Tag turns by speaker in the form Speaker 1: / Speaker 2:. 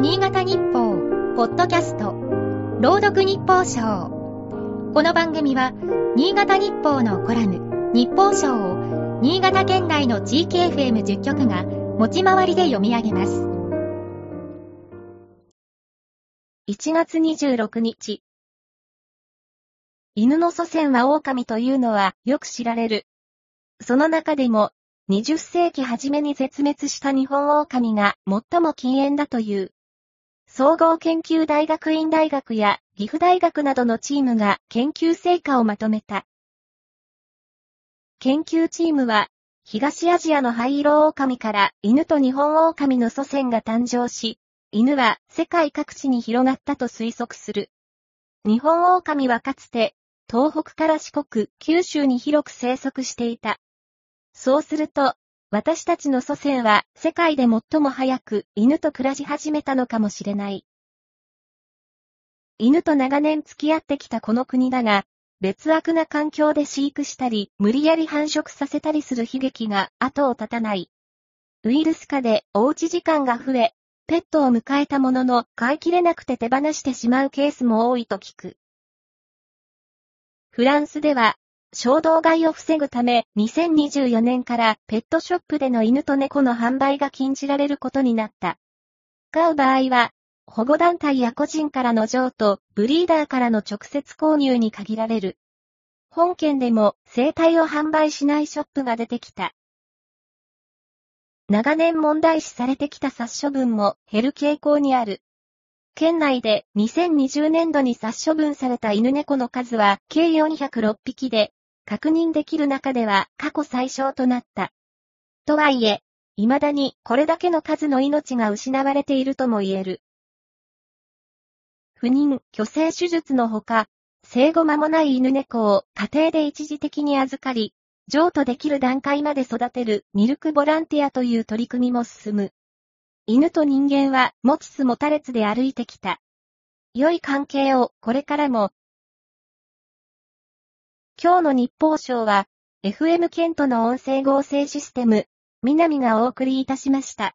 Speaker 1: 新潟日報、ポッドキャスト、朗読日報賞。この番組は、新潟日報のコラム、日報賞を、新潟県内の地域 FM10 局が、持ち回りで読み上げます。
Speaker 2: 1月26日。犬の祖先は狼というのはよく知られる。その中でも、20世紀初めに絶滅した日本狼が最も禁煙だという。総合研究大学院大学や岐阜大学などのチームが研究成果をまとめた。研究チームは、東アジアの灰色狼から犬と日本狼の祖先が誕生し、犬は世界各地に広がったと推測する。日本狼はかつて、東北から四国、九州に広く生息していた。そうすると、私たちの祖先は世界で最も早く犬と暮らし始めたのかもしれない。犬と長年付き合ってきたこの国だが、劣悪な環境で飼育したり、無理やり繁殖させたりする悲劇が後を絶たない。ウイルス化でおうち時間が増え、ペットを迎えたものの飼いきれなくて手放してしまうケースも多いと聞く。フランスでは衝動買いを防ぐため、2024年からペットショップでの犬と猫の販売が禁じられることになった。買う場合は、保護団体や個人からの譲渡、ブリーダーからの直接購入に限られる。本県でも生態を販売しないショップが出てきた。長年問題視されてきた殺処分も減る傾向にある。県内で2020年度に殺処分された犬猫の数は計406匹で、確認できる中では過去最小となった。とはいえ、未だにこれだけの数の命が失われているとも言える。不妊、虚勢手術のほか、生後間もない犬猫を家庭で一時的に預かり、譲渡できる段階まで育てるミルクボランティアという取り組みも進む。犬と人間は持ちつ持たれつで歩いてきた。良い関係をこれからも今日の日報賞は、FM ケントの音声合成システム、南がお送りいたしました。